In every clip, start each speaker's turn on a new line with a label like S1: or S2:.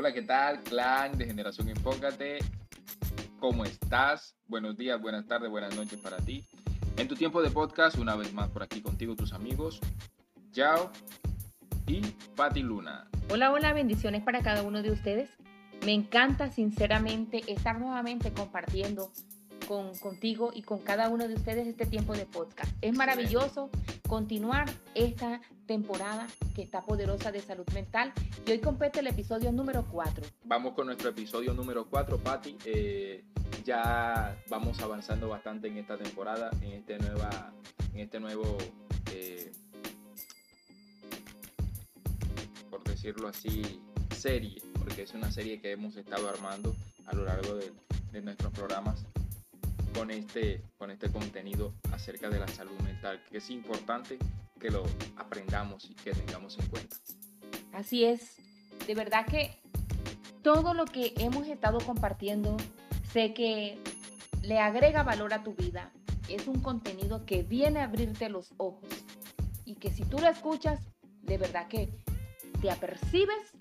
S1: Hola, ¿qué tal, clan de Generación Enfócate? ¿Cómo estás? Buenos días, buenas tardes, buenas noches para ti. En tu tiempo de podcast, una vez más por aquí contigo, tus amigos, Yao y Patti Luna.
S2: Hola, hola, bendiciones para cada uno de ustedes. Me encanta sinceramente estar nuevamente compartiendo con, contigo y con cada uno de ustedes este tiempo de podcast. Es maravilloso continuar esta temporada que está poderosa de salud mental y hoy compete el episodio número 4.
S1: Vamos con nuestro episodio número 4, Patti. Eh, ya vamos avanzando bastante en esta temporada, en este, nueva, en este nuevo, eh, por decirlo así, serie, porque es una serie que hemos estado armando a lo largo de, de nuestros programas con este, con este contenido acerca de la salud mental, que es importante que lo aprendamos y que tengamos en cuenta.
S2: Así es, de verdad que todo lo que hemos estado compartiendo, sé que le agrega valor a tu vida. Es un contenido que viene a abrirte los ojos y que si tú lo escuchas, de verdad que te apercibes,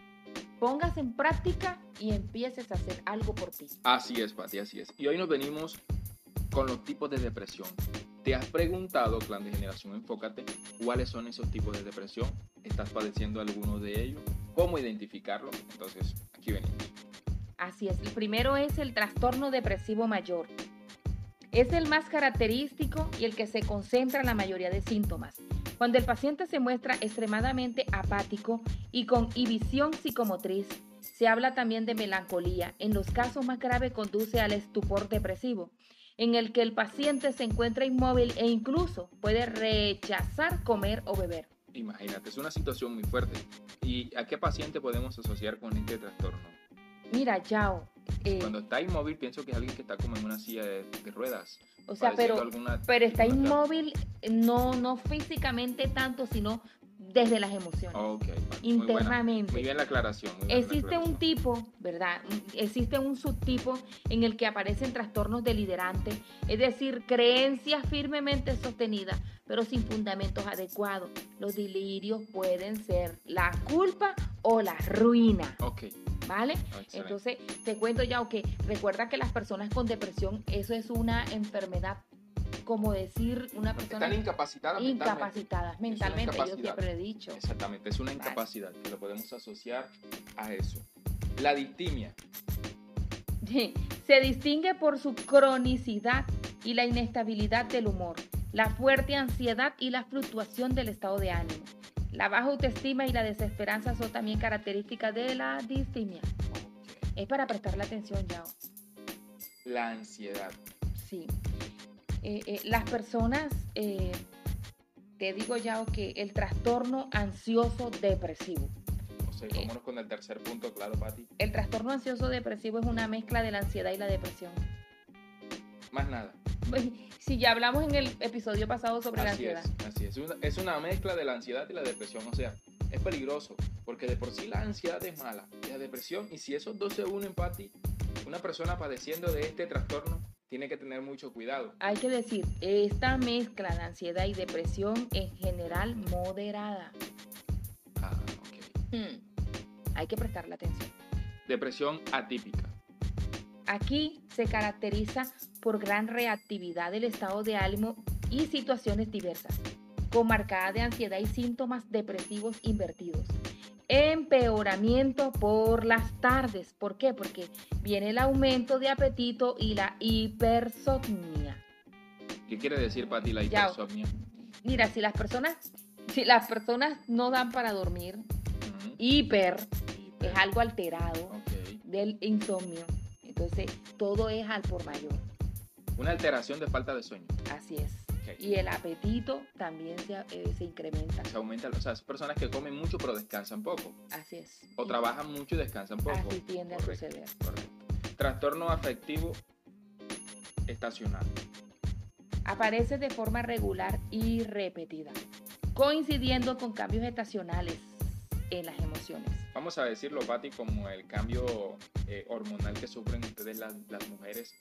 S2: pongas en práctica y empieces a hacer algo por ti.
S1: Así es, Pati, así es. Y hoy nos venimos con los tipos de depresión. ¿Te has preguntado, Clan de Generación Enfócate, cuáles son esos tipos de depresión? ¿Estás padeciendo alguno de ellos? ¿Cómo identificarlo? Entonces, aquí venimos.
S2: Así es. El primero es el trastorno depresivo mayor. Es el más característico y el que se concentra en la mayoría de síntomas. Cuando el paciente se muestra extremadamente apático y con inhibición psicomotriz, se habla también de melancolía. En los casos más graves conduce al estupor depresivo en el que el paciente se encuentra inmóvil e incluso puede rechazar comer o beber.
S1: Imagínate, es una situación muy fuerte. ¿Y a qué paciente podemos asociar con este trastorno?
S2: Mira, Yao.
S1: Eh, Cuando está inmóvil, pienso que es alguien que está como en una silla de, ruedas.
S2: O sea, pero, pero está inmóvil, no, no físicamente tanto, sino desde las emociones.
S1: Okay,
S2: internamente.
S1: Muy, bien la aclaración.
S2: Existe un tipo, ¿verdad? Existe un subtipo en el que aparecen trastornos delirantes, es decir, creencias firmemente sostenidas, pero sin fundamentos adecuados. Los delirios pueden ser la culpa o la ruina.
S1: Ok.
S2: ¿Vale? Entonces, te cuento ya, que recuerda que las personas con depresión, eso es una enfermedad como decir una persona...
S1: Están incapacitadas
S2: Incapacitadas mentalmente, yo siempre he dicho.
S1: Exactamente, es una incapacidad que lo podemos asociar a eso. La distimia.
S2: Se distingue por su cronicidad y la inestabilidad del humor, la fuerte ansiedad y la fluctuación del estado de ánimo. La baja autoestima y la desesperanza son también características de la distimia. Es para prestarle atención, Yao.
S1: La ansiedad.
S2: Sí. Eh, eh, las personas, eh, te digo ya que el trastorno ansioso depresivo.
S1: O sea, vámonos con el tercer punto, claro, Pati.
S2: El trastorno ansioso depresivo es una mezcla de la ansiedad y la depresión.
S1: Más nada.
S2: Si ya hablamos en el episodio pasado sobre la ansiedad.
S1: Es, así es. Una, es una mezcla de la ansiedad y la depresión. O sea, es peligroso, porque de por sí la ansiedad es mala, y la depresión, y si esos dos se unen, Pati, una persona padeciendo de este trastorno tiene que tener mucho cuidado.
S2: Hay que decir, esta mezcla de ansiedad y depresión en general moderada.
S1: Ah, ok.
S2: Hmm. Hay que prestarle atención.
S1: Depresión atípica.
S2: Aquí se caracteriza por gran reactividad del estado de ánimo y situaciones diversas, con marcada de ansiedad y síntomas depresivos invertidos empeoramiento por las tardes. ¿Por qué? Porque viene el aumento de apetito y la hipersomnia.
S1: ¿Qué quiere decir para ti la hipersomnia?
S2: Mira, si las personas, si las personas no dan para dormir, hiper, es algo alterado del insomnio. Entonces, todo es al por mayor.
S1: Una alteración de falta de sueño.
S2: Así es. Y el apetito también se, eh, se, incrementa.
S1: Se aumenta, o sea, son personas que comen mucho pero descansan poco.
S2: Así es.
S1: O trabajan mucho y descansan poco.
S2: Así tiende a suceder.
S1: Correcto. Trastorno afectivo estacional.
S2: Aparece de forma regular y repetida, coincidiendo con cambios estacionales en las emociones.
S1: Vamos a decirlo, Patti, como el cambio eh, hormonal que sufren ustedes las, las mujeres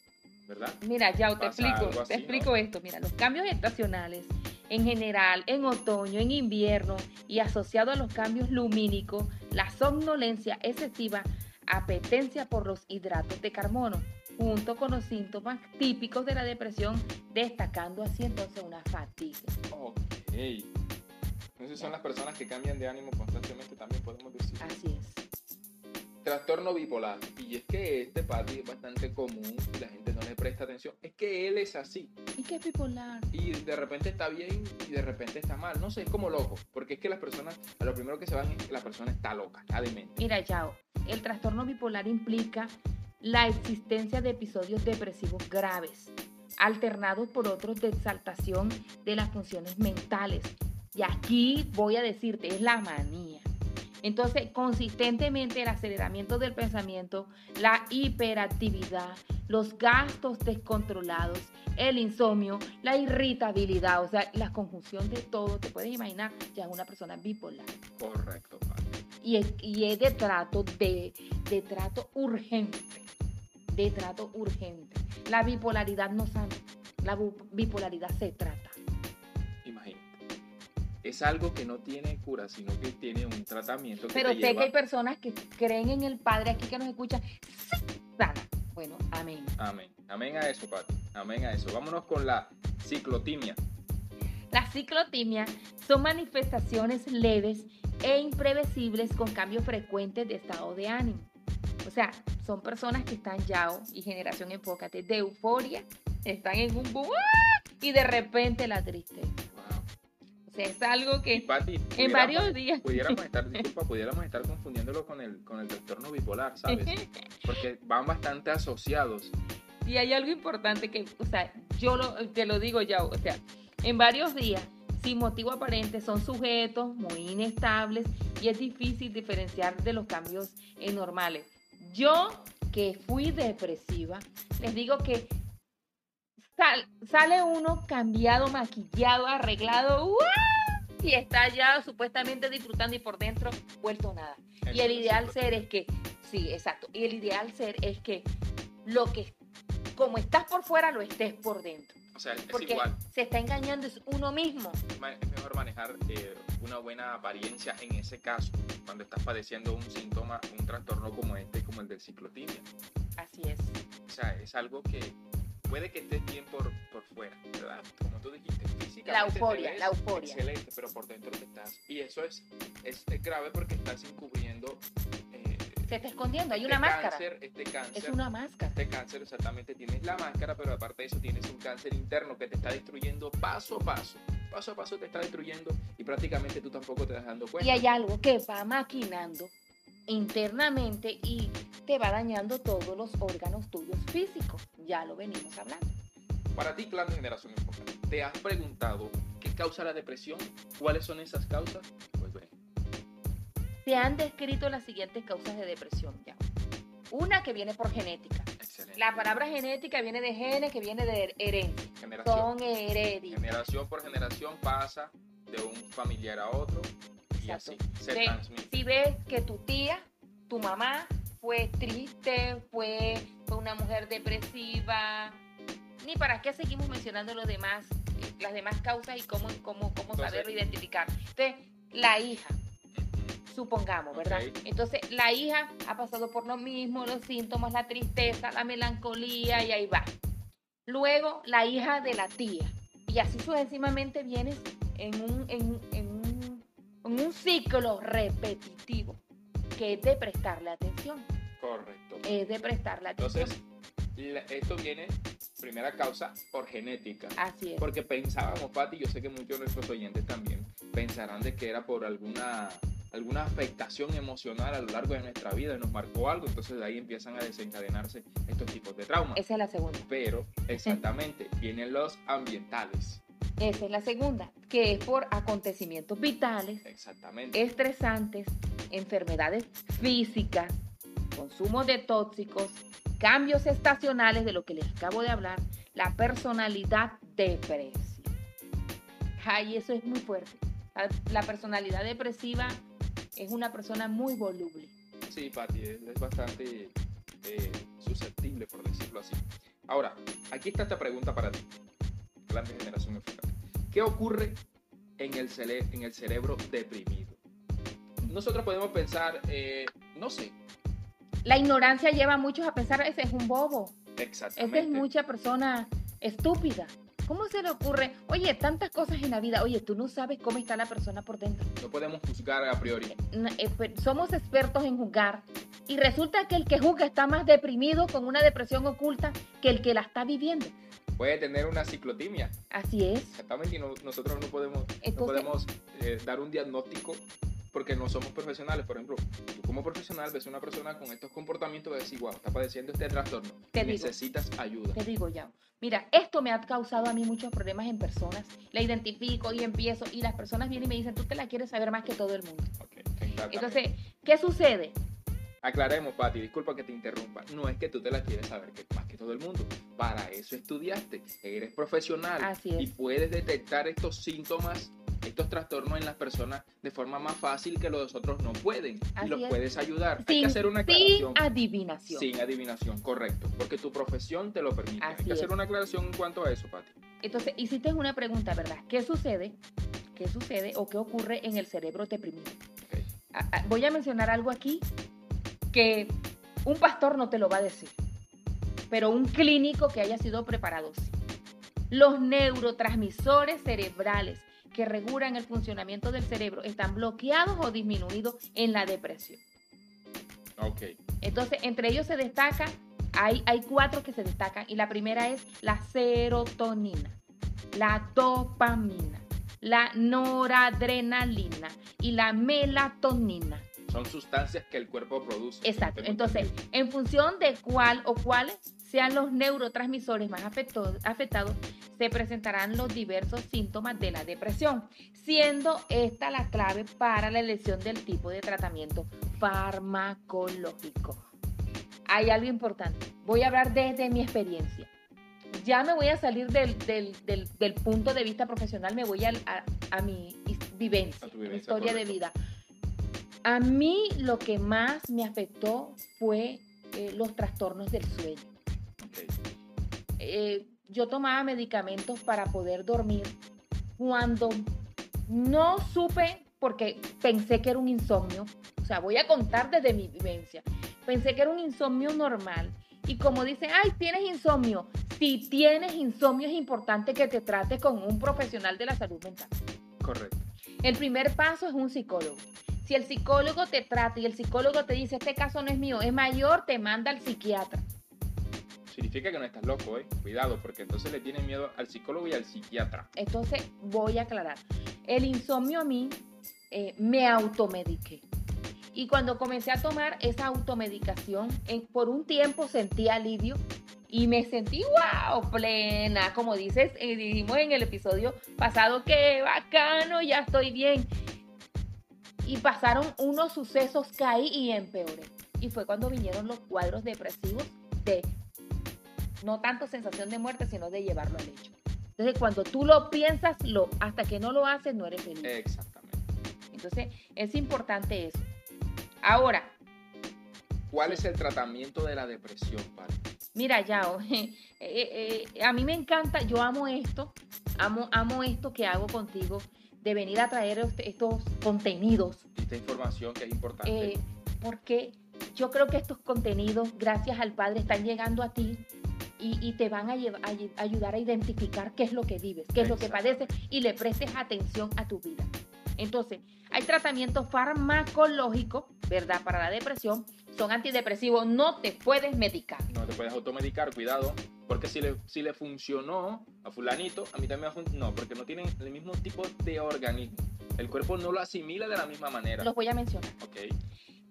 S1: ¿verdad?
S2: Mira, ya te explico, te explico esto. Mira, los cambios estacionales en general, en otoño, en invierno y asociado a los cambios lumínicos, la somnolencia excesiva apetencia por los hidratos de carbono, junto con los síntomas típicos de la depresión, destacando así entonces una fatiga.
S1: Ok. Entonces son las personas que cambian de ánimo constantemente, también podemos decir.
S2: Así es.
S1: Trastorno bipolar. Y es que este Pati es bastante común y la gente no le presta atención. Es que él es así.
S2: ¿Y qué es bipolar?
S1: Y de repente está bien y de repente está mal. No sé, es como loco. Porque es que las personas, a lo primero que se van es que la persona está loca, está demente.
S2: Mira, Yao, el trastorno bipolar implica la existencia de episodios depresivos graves, alternados por otros de exaltación de las funciones mentales. Y aquí voy a decirte, es la manía. Entonces, consistentemente el aceleramiento del pensamiento, la hiperactividad, los gastos descontrolados, el insomnio, la irritabilidad, o sea, la conjunción de todo, te puedes imaginar, ya es una persona bipolar.
S1: Correcto, Pati.
S2: Y es, y es de trato, de, de trato urgente, de trato urgente. La bipolaridad no sana, la bipolaridad se trata.
S1: Es algo que no tiene cura, sino que tiene un tratamiento que
S2: Pero
S1: te
S2: sé
S1: lleva...
S2: que hay personas que creen en el Padre aquí que nos escuchan, sana. Bueno, amén.
S1: Amén. Amén a eso, Pati. Amén a eso. Vámonos con la ciclotimia.
S2: Las ciclotimias son manifestaciones leves e imprevisibles con cambios frecuentes de estado de ánimo. O sea, son personas que están ya, y generación enfócate, de euforia, están en un boom ¡ah! y de repente la tristeza. Es algo que
S1: Pati,
S2: en varios días...
S1: Pudiéramos estar, disculpa, pudiéramos estar confundiéndolo con el, con el trastorno bipolar, ¿sabes? Porque van bastante asociados.
S2: Y hay algo importante que, o sea, yo lo, te lo digo ya, o sea, en varios días, sin motivo aparente, son sujetos muy inestables y es difícil diferenciar de los cambios eh, normales. Yo, que fui depresiva, les digo que sal- sale uno cambiado, maquillado, arreglado, y está ya supuestamente disfrutando y por dentro vuelto nada. Y el ideal ser es que, sí, exacto, y el ideal ser es que lo que, como estás por fuera, lo estés por dentro.
S1: O sea, es
S2: Porque
S1: igual.
S2: se está engañando es uno mismo.
S1: Es mejor manejar eh, una buena apariencia en ese caso, cuando estás padeciendo un síntoma, un trastorno como este, como el del ciclotimia.
S2: Así es.
S1: O sea, es algo que puede que estés bien por, por fuera, ¿verdad? Como tú dijiste, físicamente.
S2: La euforia, la euforia.
S1: Excelente, pero por dentro te estás. Y eso es, es, es grave porque estás encubriendo. eh,
S2: Se está escondiendo, hay
S1: este
S2: una máscara.
S1: Este cáncer.
S2: Es una máscara.
S1: Este cáncer exactamente tienes la máscara, pero aparte de eso tienes un cáncer interno que te está destruyendo paso a paso. Paso a paso te está destruyendo y prácticamente tú tampoco te das dando
S2: Y
S1: cuenta.
S2: hay algo que va maquinando internamente y te va dañando todos los órganos tuyos físicos. Ya lo venimos hablando.
S1: Para ti, plan de generación enfocada, ¿te has preguntado qué causa la depresión? ¿Cuáles son esas causas? Pues ven,
S2: Se han descrito las siguientes causas de depresión ya. Una que viene por genética.
S1: excelente.
S2: La palabra genética viene de genes, que viene de herencia.
S1: generación.
S2: Son herédicos.
S1: Generación por generación pasa de un familiar a otro y
S2: Exacto.
S1: así se transmite.
S2: Si ves que tu tía, tu mamá, fue triste, fue, fue una mujer depresiva, ni para qué seguimos mencionando los demás, las demás causas y cómo, cómo, cómo
S1: Entonces-
S2: saberlo identificar. Entonces, la hija, supongamos, ¿verdad? Entonces, la hija ha pasado por lo mismo, los síntomas, la tristeza, la melancolía y ahí va. Luego, la hija de la tía. Y así sucesivamente vienes en un, en, en un, en un ciclo repetitivo que es de prestarle atención.
S1: Correcto.
S2: Es de prestarle atención.
S1: Entonces, la- esto viene, primera causa, por genética.
S2: así es.
S1: Porque pensábamos, Pati, yo sé que muchos de nuestros oyentes también pensarán de que era por alguna, alguna afectación emocional a lo largo de nuestra vida y nos marcó algo, entonces de ahí empiezan a desencadenarse estos tipos de traumas.
S2: Esa es la segunda.
S1: Pero, exactamente, vienen los ambientales.
S2: Esa es la segunda, que es por acontecimientos vitales
S1: Exactamente.
S2: estresantes, enfermedades físicas, consumo de tóxicos, cambios estacionales de lo que les acabo de hablar, la personalidad depresiva. Ay, eso es muy fuerte. La, personalidad depresiva es una persona muy voluble.
S1: Sí, Pati, es, bastante eh, susceptible, por decirlo así. Ahora, aquí está esta pregunta para ti, plan de generación enfocada. ¿Qué ocurre en el, cere- en el cerebro deprimido? Nosotros podemos pensar, eh, no sé,
S2: la ignorancia lleva a muchos a pensar, ese es un bobo,
S1: Exactamente.
S2: esa es mucha persona estúpida. ¿Cómo se le ocurre? Oye, tantas cosas en la vida. Oye, tú no sabes cómo está la persona por dentro.
S1: No podemos juzgar a priori.
S2: Eh, pues, somos expertos en juzgar y resulta que el que juzga está más deprimido con una depresión oculta que el que la está viviendo.
S1: Puede tener una ciclotimia.
S2: Así es.
S1: Exactamente. Y no- nosotros no podemos, no
S2: Entonces-
S1: podemos eh, dar un diagnóstico porque no somos profesionales. Por ejemplo, tú como profesional ves a una persona con estos comportamientos y decís, wow, está padeciendo este trastorno.
S2: Te
S1: y
S2: digo.
S1: necesitas ayuda.
S2: Te digo ya. Mira, esto me ha causado a mí muchos problemas en personas. La identifico y empiezo y las personas vienen y me dicen, tú te la quieres saber más que todo el mundo.
S1: Ok, exactamente.
S2: Entonces, ¿qué sucede?
S1: Aclaremos, Pati, disculpa que te interrumpa. No es que tú te la quieres saber que, más que todo el mundo. Para eso estudiaste. Eres profesional.
S2: Así es.
S1: Y puedes detectar estos síntomas, estos trastornos en las personas de forma más fácil que los otros no pueden.
S2: Así
S1: y los
S2: es.
S1: puedes ayudar. Hay
S2: Sin,
S1: que hacer una
S2: sin adivinación.
S1: Sin adivinación, correcto. Porque tu profesión te lo permite.
S2: Así
S1: Hay que hacer una aclaración en cuanto a eso, Pati.
S2: Entonces, hiciste una pregunta, ¿verdad? ¿Qué sucede? ¿Qué sucede o qué ocurre en el cerebro deprimido? Voy a mencionar algo aquí que un pastor no te lo va a decir, pero un clínico que haya sido preparado sí. Los neurotransmisores cerebrales que regulan el funcionamiento del cerebro están bloqueados o disminuidos en la depresión.
S1: Ok.
S2: Entonces, entre ellos se destaca, hay, hay cuatro que se destacan, y la primera es la serotonina, la dopamina, la noradrenalina y la melatonina.
S1: Son sustancias que el cuerpo produce.
S2: Exacto. Entonces, en función de cuál o cuáles sean los neurotransmisores más afectados, se presentarán los diversos síntomas de la depresión, siendo esta la clave para la elección del tipo de tratamiento farmacológico. Hay algo importante. Voy a hablar desde mi experiencia. Ya me voy a salir del, del- del- del punto de vista profesional, me voy al- a, a mi vivencia,
S1: A
S2: mi historia de vida. A mí lo que más me afectó fue eh, los trastornos del sueño. Eh, yo tomaba medicamentos para poder dormir cuando no supe, porque pensé que era un insomnio, o sea, voy a contar desde mi vivencia, pensé que era un insomnio normal. Y como dicen, ay, tienes insomnio. Si tienes insomnio es importante que te trates con un profesional de la salud mental.
S1: Correcto.
S2: El primer paso es un psicólogo. Si el psicólogo te trata y el psicólogo te dice, este caso no es mío, es mayor, te manda al psiquiatra.
S1: Significa que no estás loco, ¿eh? Cuidado, porque entonces le tienen miedo al psicólogo y al psiquiatra.
S2: Entonces, voy a aclarar. El insomnio a mí eh, me automediqué. Y cuando comencé a tomar esa automedicación, por un tiempo sentí alivio y me sentí, wow, plena. Como dices, eh, dijimos en el episodio pasado, qué bacano, ya estoy bien. Y pasaron unos sucesos, caí y empeoré. Y fue cuando vinieron los cuadros depresivos de no tanto sensación de muerte, sino de llevarlo al hecho. Entonces, cuando tú lo piensas, lo, hasta que no lo haces, no eres feliz.
S1: Exactamente.
S2: Entonces, es importante eso. Ahora,
S1: ¿Cuál es el tratamiento de la depresión, Pati?
S2: mira, Yao, eh, eh, eh, a mí me encanta, yo amo esto, amo, amo esto que hago contigo, de venir a traer este- estos contenidos,
S1: Esta información que es importante.
S2: eh, porque yo creo que estos contenidos, gracias al Padre, están llegando a ti y, y te van a, ayudar a identificar qué es lo que vives, qué es lo que padeces y le prestes atención a tu vida. Entonces, hay tratamientos farmacológicos, ¿verdad? Para la depresión, son antidepresivos, no te puedes medicar.
S1: No te puedes automedicar, cuidado. Porque si le, si le funcionó a fulanito, a mí también me va a. No, porque no tienen el mismo tipo de organismo. El cuerpo no lo asimila de la misma manera.
S2: Los voy a mencionar.
S1: Ok.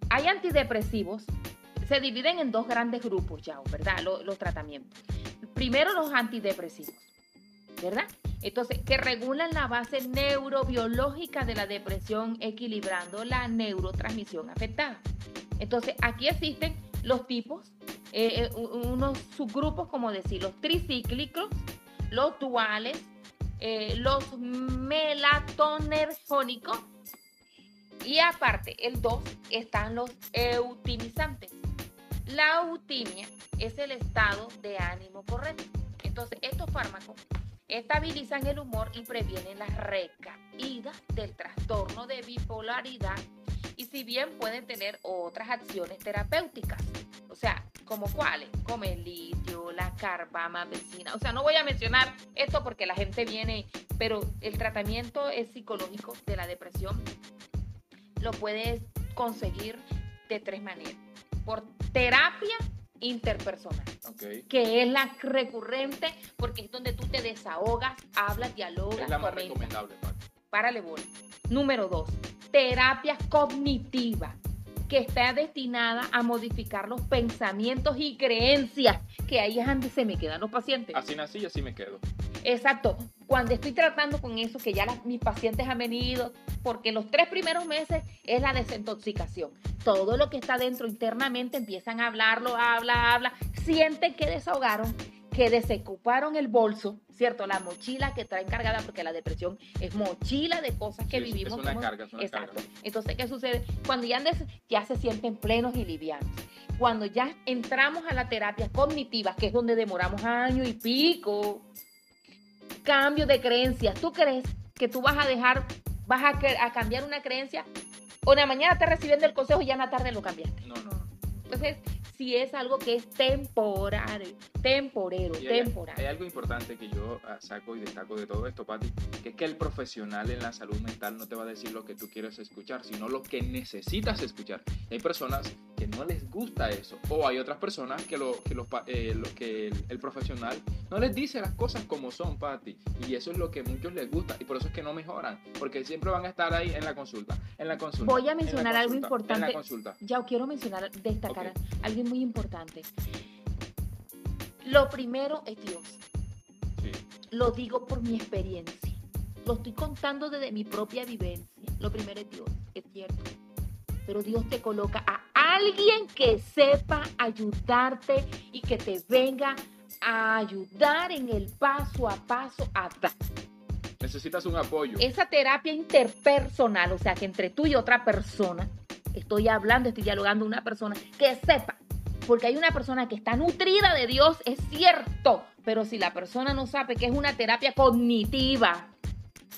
S2: Hay antidepresivos, se dividen en dos grandes grupos ya, ¿verdad? Lo- Los, tratamientos. Primero los antidepresivos, ¿verdad? Entonces, que regulan la base neurobiológica de la depresión, equilibrando la neurotransmisión afectada. Entonces, aquí existen los tipos, eh, eh, unos subgrupos, como decir, los tricíclicos, los duales, eh, los melatonergónicos y aparte, el 2 están los eutimizantes. La eutimia es el estado de ánimo correcto. Entonces, estos fármacos estabilizan el humor y previenen las recaídas del trastorno de bipolaridad Y si bien pueden tener otras acciones terapéuticas, o sea, como cuáles, como el litio, la carbamazepina. O sea, no voy a mencionar esto porque la gente viene, pero el tratamiento es psicológico de la depresión lo puedes conseguir de tres maneras. Por terapia interpersonal, que es la recurrente porque es donde tú te desahogas, hablas, dialogas.
S1: Es la más recomendable.
S2: Párale bola. Número dos, terapia cognitiva que está destinada a modificar los pensamientos y creencias, que ahí es donde se me quedan los pacientes.
S1: Así nací y así me quedo.
S2: Exacto. Cuando estoy tratando con eso, que ya mis pacientes han venido, porque los tres primeros meses es la desintoxicación. Todo lo que está dentro internamente empiezan a hablarlo, habla, habla, sienten que desahogaron, que desocuparon el bolso, ¿cierto? La mochila que traen cargada, porque la depresión es mochila de cosas que vivimos.
S1: Es una carga, es una
S2: Exacto. Entonces, ¿qué sucede? Cuando ya, ya se sienten plenos y livianos. Cuando ya entramos a la terapia cognitiva, que es donde demoramos año y pico, cambio de creencias. ¿Tú crees que tú vas a dejar, vas a, a cambiar una creencia? O en la mañana estás recibiendo el consejo y ya en la tarde lo cambiaste.
S1: No, no.
S2: Entonces, si es algo que es temporal, temporero, temporal.
S1: Hay, algo importante que yo ah, saco y destaco de todo esto, Pati, que es que el profesional en la salud mental no te va a decir lo que tú quieres escuchar, sino lo que necesitas escuchar. Hay personas que no les gusta eso, o hay otras personas que, lo, que, eh, lo que el, profesional no les dice las cosas como son, Pati, y eso es lo que a muchos les gusta, y por eso es que no mejoran, porque siempre van a estar ahí en la consulta, en la consulta.
S2: Voy a mencionar algo importante. En
S1: la consulta.
S2: Ya quiero mencionar, destacar algo muy importante. Lo primero es Dios. Lo digo por mi experiencia. Lo estoy contando desde mi propia vivencia. Lo primero es Dios, es cierto. Pero Dios te coloca a alguien que sepa ayudarte y que te venga a ayudar en el paso a paso a dar.
S1: Necesitas un apoyo.
S2: Esa terapia interpersonal, o sea, que entre tú y otra persona, estoy hablando, estoy dialogando una persona que sepa porque hay una persona que está nutrida de Dios, es cierto, pero si la persona no sabe que es una terapia cognitiva,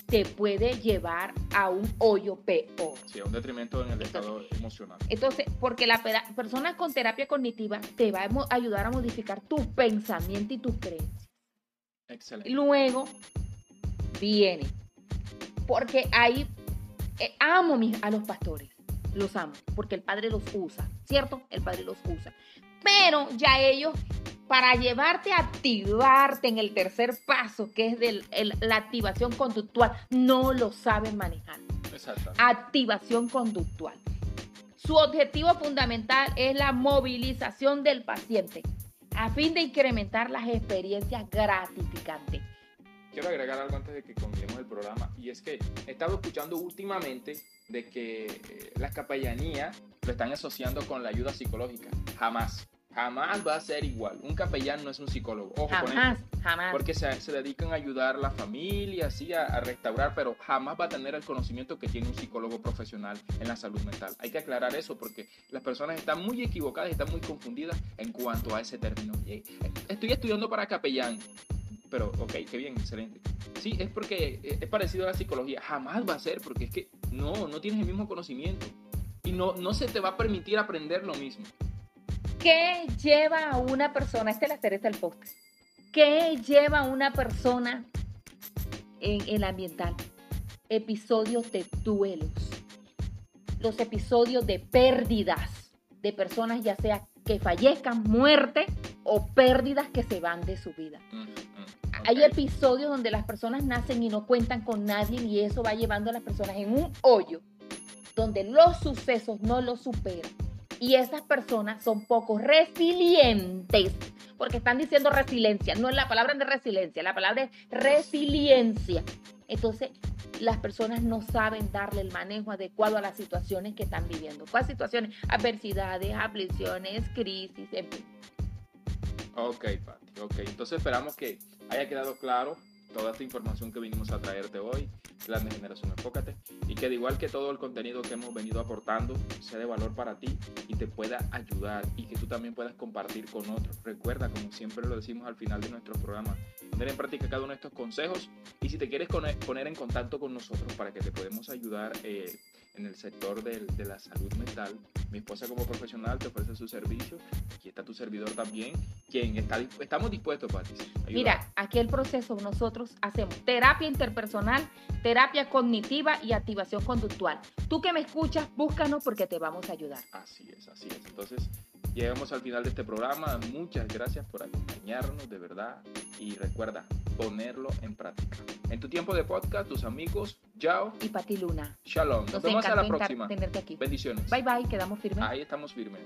S2: te puede llevar a un hoyo peor.
S1: Sí, a un detrimento en el estado emocional.
S2: Entonces, porque la persona con terapia cognitiva te va a ayudar a modificar tus pensamientos y tus creencias.
S1: Excelente.
S2: Luego viene, porque ahí eh, amo a los pastores, los amo, porque el Padre los usa, ¿cierto? El Padre los usa. Pero ya ellos, para llevarte a activarte en el tercer paso, que es la activación conductual, no lo saben manejar. Activación conductual. Su objetivo fundamental es la movilización del paciente a fin de incrementar las experiencias gratificantes.
S1: Quiero agregar algo antes de que concluyamos el programa y es que he estado escuchando últimamente de que eh, la capellanía lo están asociando con la ayuda psicológica. Jamás. Jamás va a ser igual. Un capellán no es un psicólogo. Ojo
S2: jamás, jamás.
S1: Porque se, se, dedican a ayudar a la familia, así, a, restaurar, pero jamás va a tener el conocimiento que tiene un psicólogo profesional en la salud mental. Hay que aclarar eso porque las personas están muy equivocadas y están muy confundidas en cuanto a ese término. Estoy estudiando para capellán. Pero, ok, qué bien, excelente. Sí, es porque es parecido a la psicología. Jamás va a ser porque es que no, no tienes el mismo conocimiento. Y no, no se te va a permitir aprender lo mismo.
S2: ¿Qué lleva a una persona, este es la cereza del podcast, qué lleva a una persona en el ambiental? Episodios de duelos, los episodios de pérdidas de personas, ya sea que fallezcan, muerte o pérdidas que se van de su vida. Hay episodios donde las personas nacen y no cuentan con nadie y eso va llevando a las personas en un hoyo donde los sucesos no los superan y esas personas son poco resilientes, porque están diciendo resiliencia, no es la palabra de resiliencia, la palabra es resiliencia. Entonces, las personas no saben darle el manejo adecuado a las situaciones que están viviendo. ¿Cuáles situaciones? Adversidades, aflicciones, crisis, en fin.
S1: Ok, Pati, ok. Entonces esperamos que haya quedado claro toda esta información que vinimos a traerte hoy, Plan de Generación Enfócate, y que de igual que todo el contenido que hemos venido aportando sea de valor para ti y te pueda ayudar y que tú también puedas compartir con otros. Recuerda, como siempre lo decimos al final de nuestro programa, poner en práctica cada uno de estos consejos y si te quieres poner en contacto con nosotros para que te podamos ayudar, eh, en el sector del- de, la salud mental. Mi esposa como profesional te ofrece su servicio. Aquí está tu servidor también, quien está, estamos dispuestos, ayudar.
S2: Mira, aquí el proceso nosotros hacemos terapia interpersonal, terapia cognitiva y activación conductual. Tú que me escuchas, búscanos porque te vamos a ayudar.
S1: Así es, así es. Entonces, llegamos al final de este programa. Muchas gracias por acompañarnos, de verdad. Y recuerda, ponerlo en práctica. En tu tiempo de podcast, tus amigos, Yao,
S2: Y Pati Luna,
S1: Shalom. Nos,
S2: nos
S1: vemos a la próxima.
S2: tenerte aquí.
S1: Bendiciones.
S2: Bye bye, quedamos firmes.
S1: Ahí estamos firmes.